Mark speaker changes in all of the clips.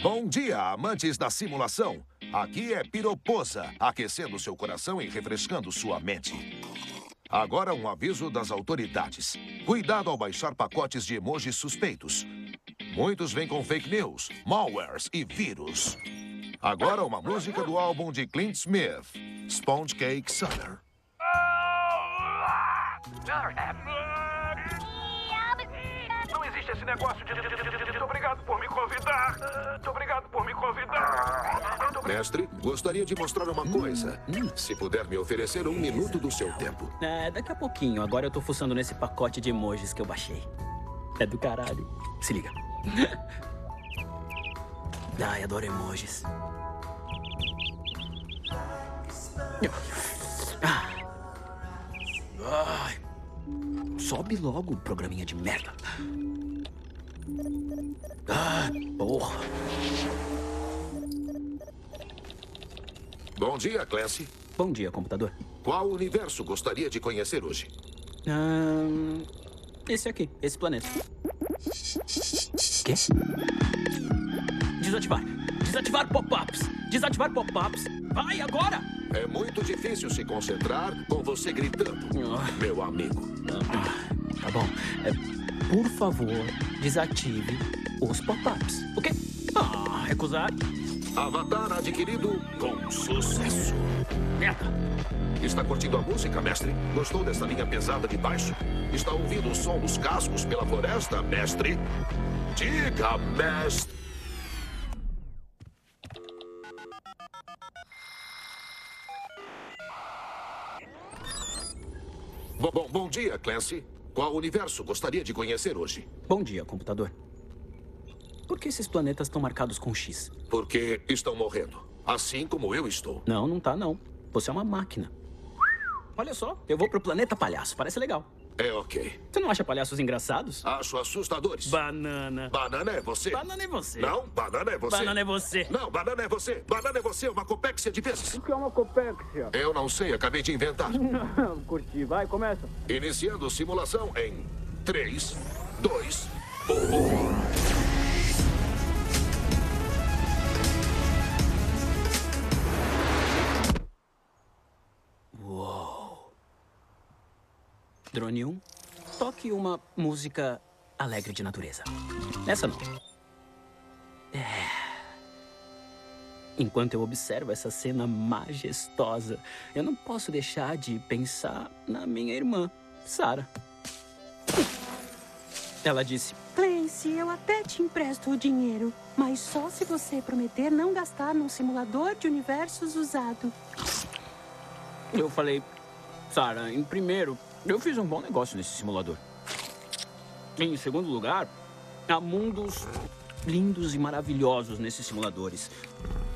Speaker 1: Bom dia, amantes da simulação. Aqui é Piroposa, aquecendo seu coração e refrescando sua mente. Agora um aviso das autoridades. Cuidado ao baixar pacotes de emojis suspeitos. Muitos vêm com fake news, malwares e vírus. Agora uma música do álbum de Clint Smith, Sponge Cake Summer.
Speaker 2: Não existe esse negócio de... Obrigado por me convidar. Muito obrigado por me convidar.
Speaker 1: Mestre, gostaria de mostrar uma coisa. Se puder me oferecer um minuto do seu tempo.
Speaker 3: É, daqui a pouquinho. Agora eu tô fuçando nesse pacote de emojis que eu baixei. É do caralho. Se liga. Ai, adoro emojis. Ah. Ai. Sobe logo, programinha de merda. Ah, porra.
Speaker 1: Bom dia, Clancy.
Speaker 3: Bom dia, computador.
Speaker 1: Qual universo gostaria de conhecer hoje?
Speaker 3: Ahn, esse aqui, esse planeta. Quê? Desativar. Desativar pop-ups. Desativar pop-ups. Vai agora!
Speaker 1: É muito difícil se concentrar com você gritando,
Speaker 3: Ah.
Speaker 1: meu amigo.
Speaker 3: Ah, tá bom. É, por favor, desative os pop-ups. O quê? Ah, recusar?
Speaker 1: Avatar adquirido com sucesso.
Speaker 3: Merda.
Speaker 1: Está curtindo a música, mestre? Gostou dessa linha pesada de baixo? Está ouvindo o som dos cascos pela floresta, mestre? Diga, mestre. Bom, bom, bom dia, Clancy. Qual universo gostaria de conhecer hoje?
Speaker 3: Bom dia, computador. Por que esses planetas estão marcados com X?
Speaker 1: Porque estão morrendo. Assim como eu estou.
Speaker 3: Não, não tá, não. Você é uma máquina. Olha só, eu vou pro planeta palhaço. Parece legal.
Speaker 1: É ok.
Speaker 3: Você não acha palhaços engraçados?
Speaker 1: Acho assustadores.
Speaker 3: Banana.
Speaker 1: Banana é você.
Speaker 3: Banana é você.
Speaker 1: Não, banana é você.
Speaker 3: Banana é você.
Speaker 1: Não, banana é você. Banana é você, uma copexia de vezes.
Speaker 4: O que é uma copexia?
Speaker 1: Eu não sei, acabei de inventar.
Speaker 4: Não, curti. Vai, começa.
Speaker 1: Iniciando simulação em 3, 2, 1.
Speaker 3: Drone 1, toque uma música alegre de natureza. Essa não. É. Enquanto eu observo essa cena majestosa, eu não posso deixar de pensar na minha irmã, Sarah. Ela disse:
Speaker 5: Clancy, eu até te empresto o dinheiro, mas só se você prometer não gastar num simulador de universos usado.
Speaker 3: Eu falei, Sarah, em primeiro, eu fiz um bom negócio nesse simulador. Em segundo lugar, há mundos lindos e maravilhosos nesses simuladores,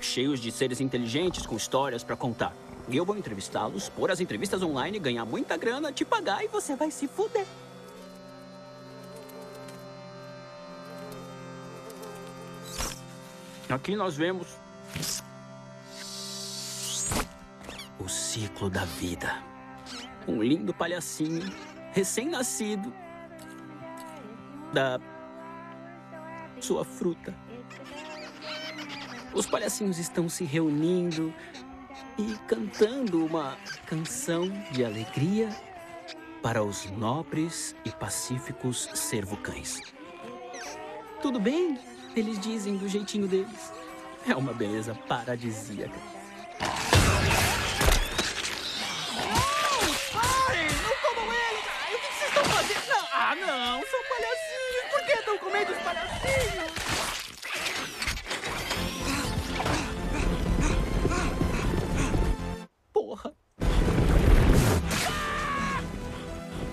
Speaker 3: cheios de seres inteligentes com histórias pra contar. E eu vou entrevistá-los, pôr as entrevistas online, ganhar muita grana, te pagar e Você
Speaker 5: vai se fuder.
Speaker 3: Aqui nós vemos o ciclo da vida. Um lindo palhacinho, recém-nascido, da sua fruta. Os palhacinhos estão se reunindo e cantando uma canção de alegria para os nobres e pacíficos servocães. Tudo bem, eles dizem do jeitinho deles. É uma beleza paradisíaca.
Speaker 4: Estão comendo os palhacinhos?
Speaker 3: Porra!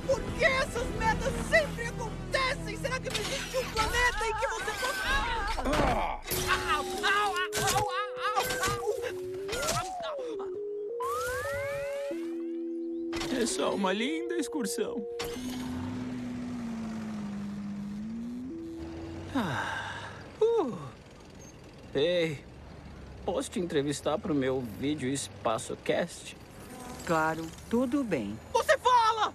Speaker 4: Por que essas merdas sempre acontecem? Será que não existe um planeta em que você possa... Ah! Au, au, au, au, au, au.
Speaker 3: É só uma linda excursão. Ei, posso te entrevistar pro meu vídeo Espaço Cast?
Speaker 6: Claro, tudo bem.
Speaker 4: Você fala!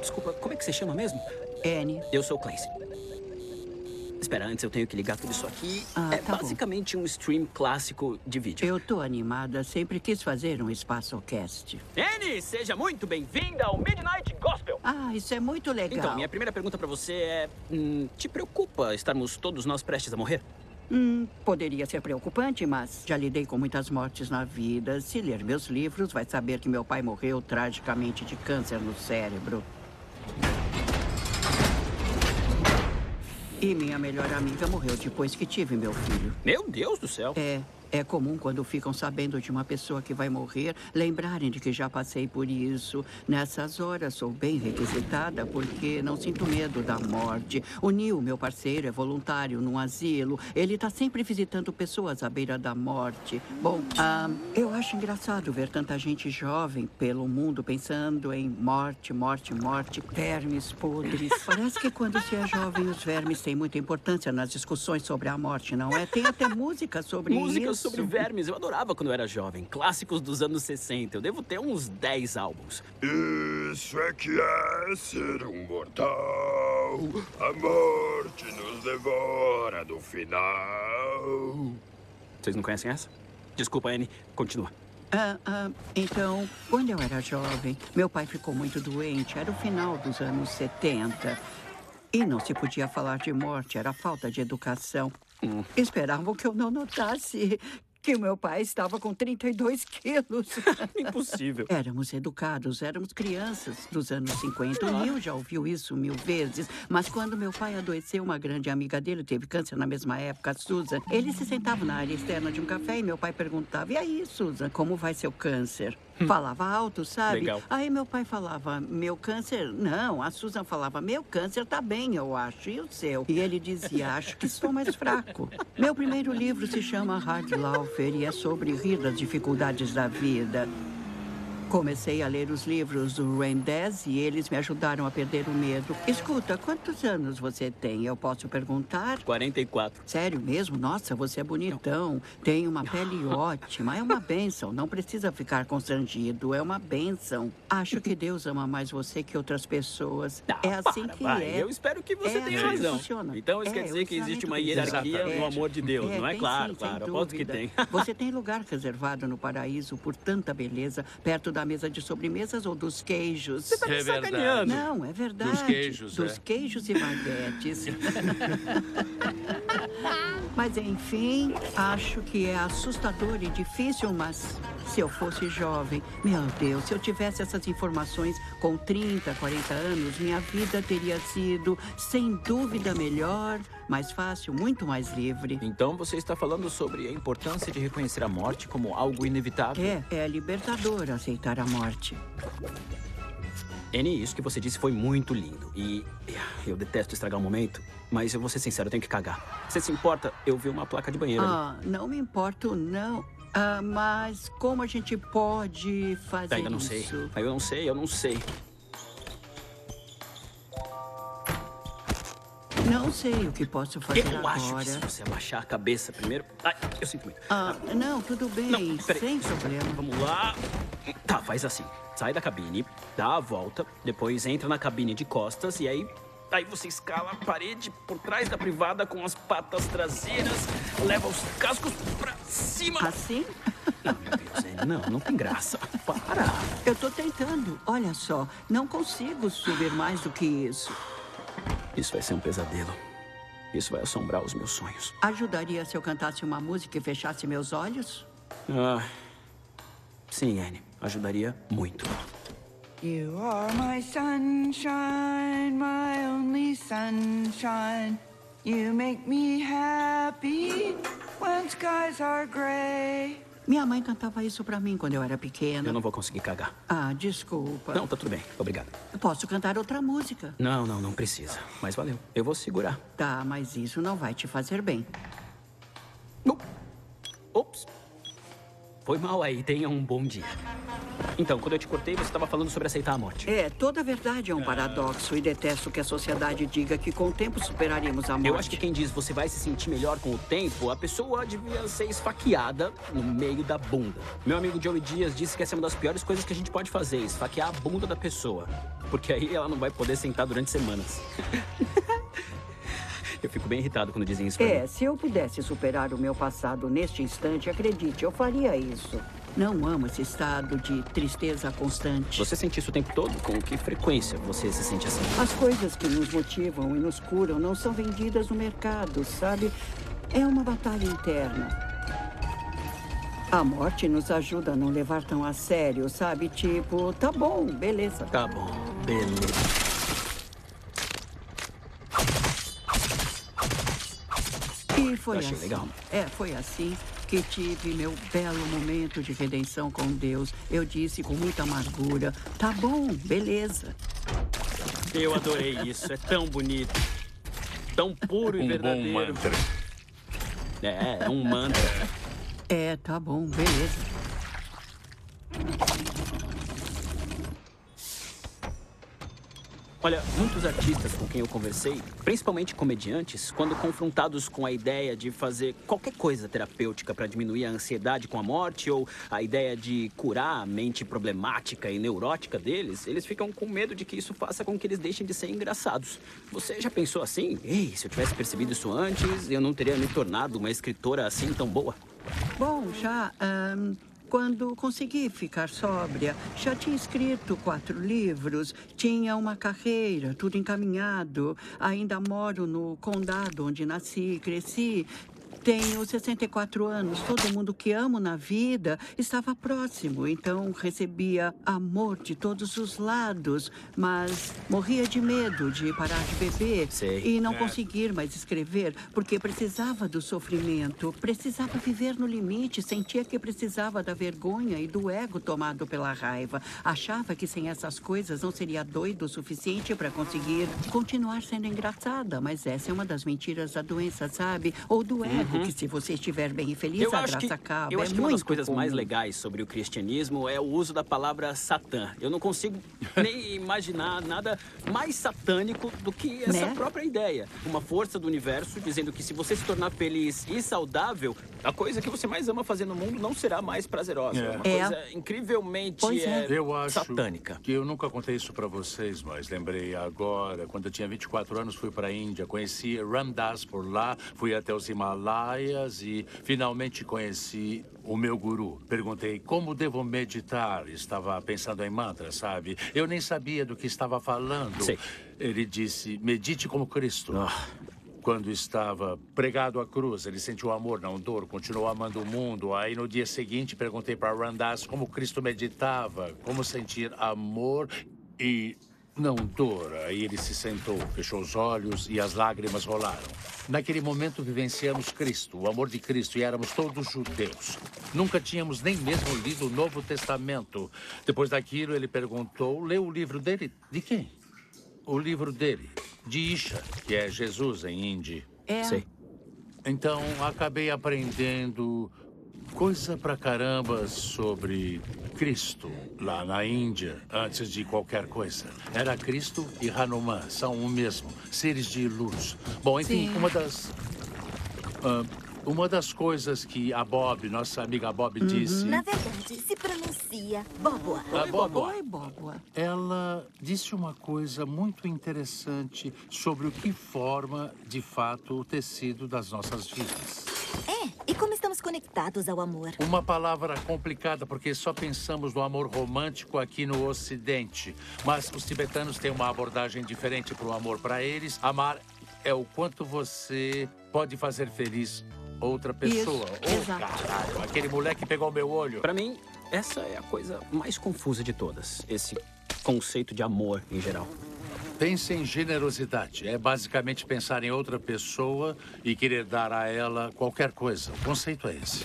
Speaker 3: Desculpa, como é que você chama mesmo?
Speaker 6: Anne.
Speaker 3: Eu sou o Clancy. Espera, antes eu tenho que ligar tudo isso aqui.
Speaker 6: Ah,
Speaker 3: é
Speaker 6: tá bom.
Speaker 3: basicamente um stream clássico de vídeo.
Speaker 6: Eu tô animada. Sempre quis fazer um espaço cast.
Speaker 3: Anne, seja muito bem-vinda ao Midnight Gospel.
Speaker 6: Ah, isso é muito legal.
Speaker 3: Então, minha primeira pergunta pra você é: hum, te preocupa estarmos todos nós prestes a morrer?
Speaker 6: Hum, poderia ser preocupante, mas já lidei com muitas mortes na vida. Se ler meus livros, vai saber que meu pai morreu tragicamente de câncer no cérebro. E minha melhor amiga morreu depois que tive meu filho.
Speaker 3: Meu Deus do céu.
Speaker 6: É, é comum quando ficam sabendo de uma pessoa que vai morrer, lembrarem de que já passei por isso. Nessas horas sou bem requisitada porque não sinto medo da morte. O Neil, meu parceiro, é voluntário num asilo. Ele está sempre visitando pessoas à beira da morte. Bom, ah, eu acho engraçado ver tanta gente jovem pelo mundo pensando em morte, morte, morte, vermes podres. Parece que quando se é jovem, os vermes têm muita importância nas discussões sobre a morte, não é? Tem até música sobre
Speaker 3: Músicas
Speaker 6: isso.
Speaker 3: Sobre vermes. Eu adorava quando eu era jovem. Clássicos dos anos 60. Eu devo ter uns 10 álbuns.
Speaker 7: Isso é que é ser um mortal. A morte nos devora no final.
Speaker 3: Vocês não conhecem essa? Desculpa, Anne. Continua.
Speaker 6: Ah, ah, então, quando eu era jovem, meu pai ficou muito doente. Era o final dos anos 70. E não se podia falar de morte, era falta de educação. Esperavam que eu não notasse que o meu pai estava com 32 quilos.
Speaker 3: Impossível.
Speaker 6: Éramos educados, éramos crianças dos anos 50. O Neil já ouviu isso mil vezes. Mas quando meu pai adoeceu, uma grande amiga dele teve câncer na mesma época, a Susan. Ele se sentava na área externa de um café e meu pai perguntava: E aí, Susan, como vai seu câncer? Falava alto, sabe?
Speaker 3: Legal.
Speaker 6: Aí meu pai falava: Meu câncer. Não, a Susan falava: Meu câncer tá bem, eu acho. E o seu? E ele dizia: Acho que estou mais fraco. Meu primeiro livro se chama Hard Laufer e é sobre rir das dificuldades da vida. Comecei a ler os livros do Rendez e eles me ajudaram a perder o medo. Escuta, quantos anos você tem? Eu posso perguntar?
Speaker 3: 44.
Speaker 6: Sério mesmo? Nossa, você é bonitão. Tem uma pele ótima. É uma bênção. Não precisa ficar constrangido. É uma bênção. Acho que Deus ama mais você que outras pessoas.
Speaker 3: Ah,
Speaker 6: é assim
Speaker 3: para,
Speaker 6: que
Speaker 3: vai.
Speaker 6: é.
Speaker 3: Eu espero que você
Speaker 6: É
Speaker 3: tenha
Speaker 6: assim
Speaker 3: razão.
Speaker 6: funciona.
Speaker 3: Então isso
Speaker 6: É,
Speaker 3: quer dizer que existe uma
Speaker 6: Deus
Speaker 3: hierarquia
Speaker 6: dá.
Speaker 3: no amor de Deus, não é? Claro,
Speaker 6: sim,
Speaker 3: claro. Aposto que tem.
Speaker 6: Você tem lugar reservado no paraíso por tanta beleza, perto da mesa de sobremesas ou dos queijos? Você
Speaker 3: tá me
Speaker 8: É verdade.
Speaker 3: sacaneando.
Speaker 6: Não, é verdade.
Speaker 8: Dos queijos,
Speaker 6: Dos
Speaker 8: é.
Speaker 6: queijos e baguetes. mas enfim, acho que é assustador e difícil, mas se eu fosse jovem, meu Deus, se eu tivesse essas informações com 30, 40 anos, minha vida teria sido, sem dúvida, melhor, mais fácil, muito mais livre.
Speaker 3: Então você está falando sobre a importância de reconhecer a morte como algo inevitável.
Speaker 6: É, é libertador aceitar a morte.
Speaker 3: Annie, isso que você disse foi muito lindo. E eu detesto estragar o momento, mas eu vou ser sincero, eu tenho que cagar. Você se importa? Eu vi uma placa de banheiro ali.
Speaker 6: Ah, não me importo, não. Ah, mas como a gente pode fazer
Speaker 3: Ainda não
Speaker 6: isso?
Speaker 3: sei. Eu não sei, eu não sei.
Speaker 6: Não sei o que posso fazer
Speaker 3: Eu
Speaker 6: agora.
Speaker 3: acho que se você abaixar a cabeça primeiro. Ai, eu sinto muito.
Speaker 6: Ah, não, tudo bem,
Speaker 3: Não,
Speaker 6: sem problema.
Speaker 3: Vamos lá. Tá, faz assim. Sai da cabine, dá a volta, depois entra na cabine de costas e aí. Aí você escala a parede por trás da privada com as patas traseiras, leva os cascos pra cima.
Speaker 6: Assim?
Speaker 3: Não, meu Deus, Annie, não, não tem graça. Para.
Speaker 6: Eu tô tentando. Olha só, não consigo subir mais do que isso.
Speaker 3: Isso vai ser um pesadelo. Isso vai assombrar os meus sonhos.
Speaker 6: Ajudaria se eu cantasse uma música e fechasse meus olhos?
Speaker 3: Ah. Sim, Anne. Ajudaria muito.
Speaker 9: You are my sunshine, my only sunshine. You make me happy when skies are gray.
Speaker 6: Minha mãe cantava isso pra mim quando eu era pequena.
Speaker 3: Eu não vou conseguir cagar.
Speaker 6: Ah, desculpa.
Speaker 3: Não, tá tudo bem. Obrigado.
Speaker 6: Posso cantar outra música.
Speaker 3: Não, não, não precisa. Mas valeu. Eu vou segurar.
Speaker 6: Tá, mas isso não vai te fazer bem.
Speaker 3: Ops. Foi mal aí. Tenha um bom dia. Então, quando eu te cortei, você estava falando sobre aceitar a morte.
Speaker 6: É, toda verdade é um paradoxo e detesto que a sociedade diga que com o tempo superaremos a morte.
Speaker 3: Eu acho que quem diz você vai se sentir melhor com o tempo, a pessoa devia ser esfaqueada no meio da bunda. Meu amigo Joey Dias disse que essa é uma das piores coisas que a gente pode fazer, esfaquear a bunda da pessoa. Porque aí ela não vai poder sentar durante semanas. Eu fico bem irritado quando dizem isso
Speaker 6: É,
Speaker 3: mim.
Speaker 6: se eu pudesse superar o meu passado neste instante, acredite, eu faria isso. Não amo esse estado de tristeza constante.
Speaker 3: Você sente isso o tempo todo? Com que frequência você se sente assim?
Speaker 6: As coisas que nos motivam e nos curam não são vendidas no mercado, sabe? É uma batalha interna. A morte nos ajuda a não levar tão a sério, sabe? Tipo, tá bom, beleza.
Speaker 3: Tá bom, beleza.
Speaker 6: E foi
Speaker 3: Eu achei
Speaker 6: assim.
Speaker 3: legal.
Speaker 6: É, foi assim que tive meu belo momento de redenção com Deus. Eu disse com muita amargura: tá bom, beleza.
Speaker 3: Eu adorei isso, é tão bonito. Tão puro e
Speaker 8: Um bom
Speaker 3: verdadeiro.
Speaker 8: mantra.
Speaker 3: É, é um mantra.
Speaker 6: É, tá bom, beleza.
Speaker 3: Olha, muitos artistas com quem eu conversei, principalmente comediantes, quando confrontados com a ideia de fazer qualquer coisa terapêutica para diminuir a ansiedade com a morte ou a ideia de curar a mente problemática e neurótica deles, eles ficam com medo de que isso faça com que eles deixem de ser engraçados. Você já pensou assim? Ei, se eu tivesse percebido isso antes, eu não teria me tornado uma escritora assim tão boa.
Speaker 6: Bom, já. ahn, quando consegui ficar sóbria, já tinha escrito quatro livros, tinha uma carreira, tudo encaminhado. Ainda moro no condado onde nasci e cresci. Tenho 64 anos. Todo mundo que amo na vida estava próximo, então recebia amor de todos os lados, mas morria de medo de parar de beber
Speaker 3: Sei.
Speaker 6: e não
Speaker 3: É.
Speaker 6: conseguir mais escrever, porque precisava do sofrimento, precisava viver no limite, sentia que precisava da vergonha e do ego tomado pela raiva. Achava que sem essas coisas não seria doido o suficiente para conseguir continuar sendo engraçada, mas essa é uma das mentiras da doença, sabe? Ou do ego, que se você estiver bem e feliz,
Speaker 3: Uhum. Eu
Speaker 6: a
Speaker 3: acho
Speaker 6: graça
Speaker 3: que,
Speaker 6: acaba.
Speaker 3: eu
Speaker 6: é
Speaker 3: acho que uma das coisas mais
Speaker 6: comum.
Speaker 3: legais sobre o cristianismo é o uso da palavra Satã. Eu não consigo nem imaginar nada mais satânico do que essa
Speaker 6: Né?
Speaker 3: própria ideia. Uma força do universo dizendo que se você se tornar feliz e saudável, a coisa que você mais ama fazer no mundo não será mais prazerosa.
Speaker 8: É.
Speaker 3: É uma
Speaker 6: É.
Speaker 3: coisa incrivelmente
Speaker 6: Pois é.
Speaker 8: Eu acho
Speaker 3: satânica.
Speaker 8: que eu nunca contei isso pra vocês, mas lembrei agora. Quando eu tinha 24 anos, fui pra Índia, conheci Ram Dass por lá, fui até os Himalaias e finalmente conheci o meu guru. Perguntei como devo meditar. Estava pensando em mantra, sabe? Eu nem sabia do que estava falando.
Speaker 3: Sei.
Speaker 8: Ele disse: medite como Cristo.
Speaker 3: Ah.
Speaker 8: Quando estava pregado à cruz, ele sentiu amor, não dor, continuou amando o mundo. Aí no dia seguinte perguntei para Randas como Cristo meditava, como sentir amor e não dor. Aí ele se sentou, fechou os olhos e as lágrimas rolaram. Naquele momento vivenciamos Cristo, o amor de Cristo, e éramos todos judeus. Nunca tínhamos nem mesmo lido o Novo Testamento. Depois daquilo, ele perguntou: leu o livro dele? De quem? O livro dele, de Isha, que é Jesus em hindi.
Speaker 6: É,
Speaker 3: Sei.
Speaker 8: Então, acabei aprendendo coisa pra caramba sobre Cristo lá na Índia, antes de qualquer coisa. Era Cristo e Hanuman, são o mesmo, seres de luz. Bom, enfim,
Speaker 6: Sim.
Speaker 8: uma das. ah, uma das coisas que a Bob, nossa amiga Bob, disse.
Speaker 10: Na verdade, se pronuncia Boboa.
Speaker 8: A Bob,
Speaker 6: Oi, Boboa.
Speaker 8: ela disse uma coisa muito interessante sobre o que forma, de fato, o tecido das nossas vidas.
Speaker 10: É, e como estamos conectados ao amor?
Speaker 8: Uma palavra complicada porque só pensamos no amor romântico aqui no Ocidente. Mas os tibetanos têm uma abordagem diferente para o amor. Para eles, amar é o quanto você pode fazer feliz outra pessoa.
Speaker 6: Isso,
Speaker 8: oh,
Speaker 6: exato.
Speaker 8: caralho, aquele moleque pegou meu olho.
Speaker 3: Pra mim, essa é a coisa mais confusa de todas. Esse conceito de amor em geral.
Speaker 8: Pense em generosidade. É basicamente pensar em outra pessoa e querer dar a ela qualquer coisa. O conceito é esse.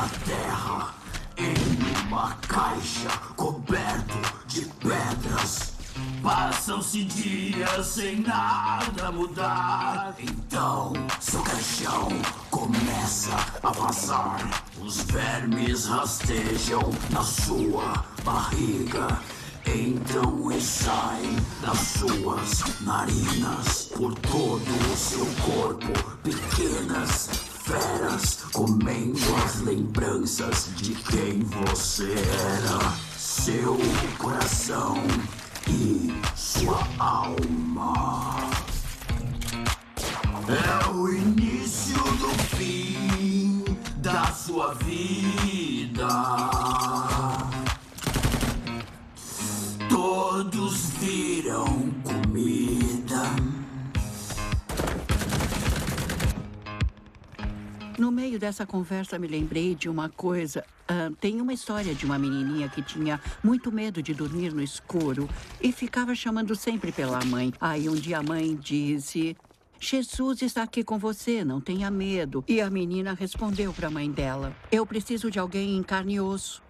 Speaker 11: Da terra. Em uma caixa coberto de pedras. Passam-se dias sem nada mudar. Então, seu caixão começa a vazar. Os vermes rastejam na sua barriga. Entram e saem das suas narinas por todo o seu corpo. Pequenas feras comendo as lembranças de quem você era. Seu coração e sua alma. É o início do fim da sua vida.
Speaker 6: No meio dessa conversa, me lembrei de uma coisa. Ah, tem uma história de uma menininha que tinha muito medo de dormir no escuro e ficava chamando sempre pela mãe. Aí um dia a mãe disse: Jesus está aqui com você, não tenha medo. E a menina respondeu para a mãe dela: Eu preciso de alguém em carne e osso.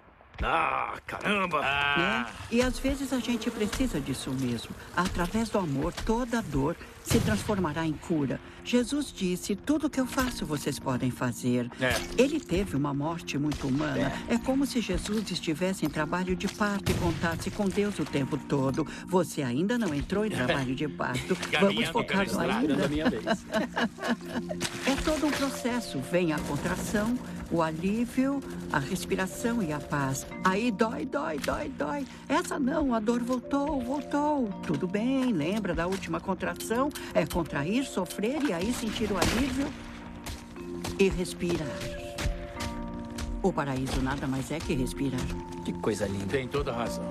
Speaker 2: Ah, caramba!
Speaker 6: né? E às vezes a gente precisa disso mesmo. Através do amor, toda dor se transformará em cura. Jesus disse: Tudo que eu faço, vocês podem fazer.
Speaker 8: É.
Speaker 6: Ele teve uma morte muito humana. É. como se Jesus estivesse em trabalho de parto e contasse com Deus o tempo todo. Você ainda não entrou em trabalho de parto. Vamos focar no ainda.
Speaker 3: da minha vez.
Speaker 6: É todo um processo. Vem a contração, o alívio, a respiração e a paz. Aí dói, dói, dói, dói. Essa não, a dor voltou, voltou. Tudo bem, lembra da última contração? É contrair, sofrer e aí sentir o alívio e respirar. O paraíso nada mais é que respirar.
Speaker 3: Que coisa linda.
Speaker 8: Tem toda razão.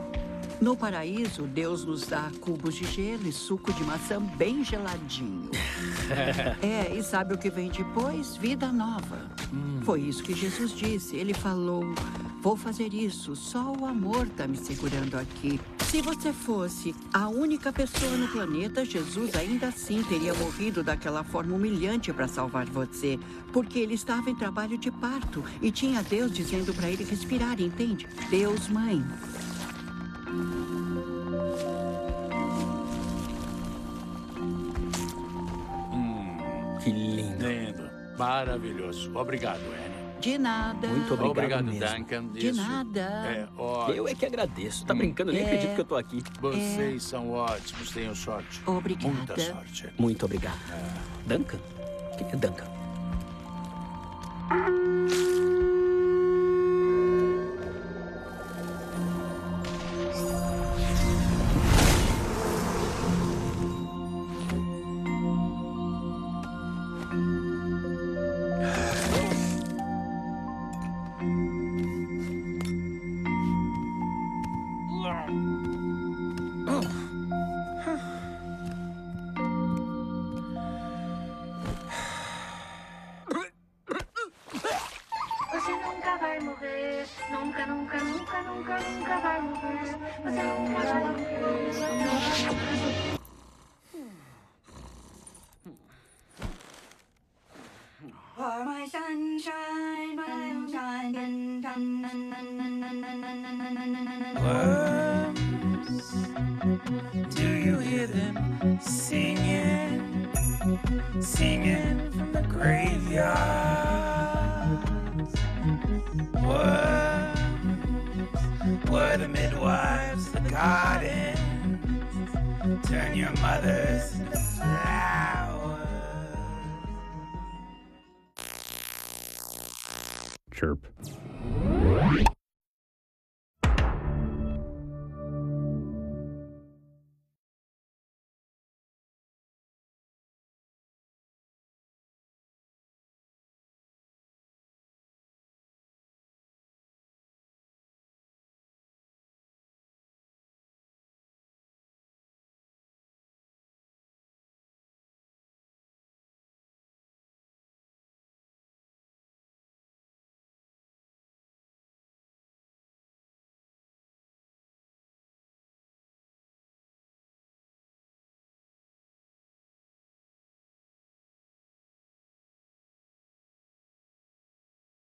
Speaker 6: No paraíso, Deus nos dá cubos de gelo e suco de maçã bem geladinho. É, e sabe o que vem depois? Vida nova. Foi isso que Jesus disse. Ele falou: Vou fazer isso, só o amor está me segurando aqui. Se você fosse a única pessoa no planeta, Jesus ainda assim teria morrido daquela forma humilhante para salvar você. Porque ele estava em trabalho de parto e tinha Deus dizendo para ele respirar, entende? Deus, mãe.
Speaker 3: Que lindo.
Speaker 8: Lindo. Maravilhoso. Obrigado, Annie.
Speaker 6: De nada.
Speaker 3: Muito obrigado,
Speaker 8: Obrigado,
Speaker 3: mesmo.
Speaker 8: Duncan.
Speaker 6: De
Speaker 8: Isso
Speaker 6: nada.
Speaker 8: É ótimo.
Speaker 3: Eu é que agradeço. Tá brincando? Eu nem
Speaker 6: É.
Speaker 3: acredito que eu tô aqui.
Speaker 8: Vocês são ótimos. Tenham sorte.
Speaker 6: Obrigada.
Speaker 8: Muita sorte.
Speaker 3: Muito obrigado. Duncan? Quem é Duncan?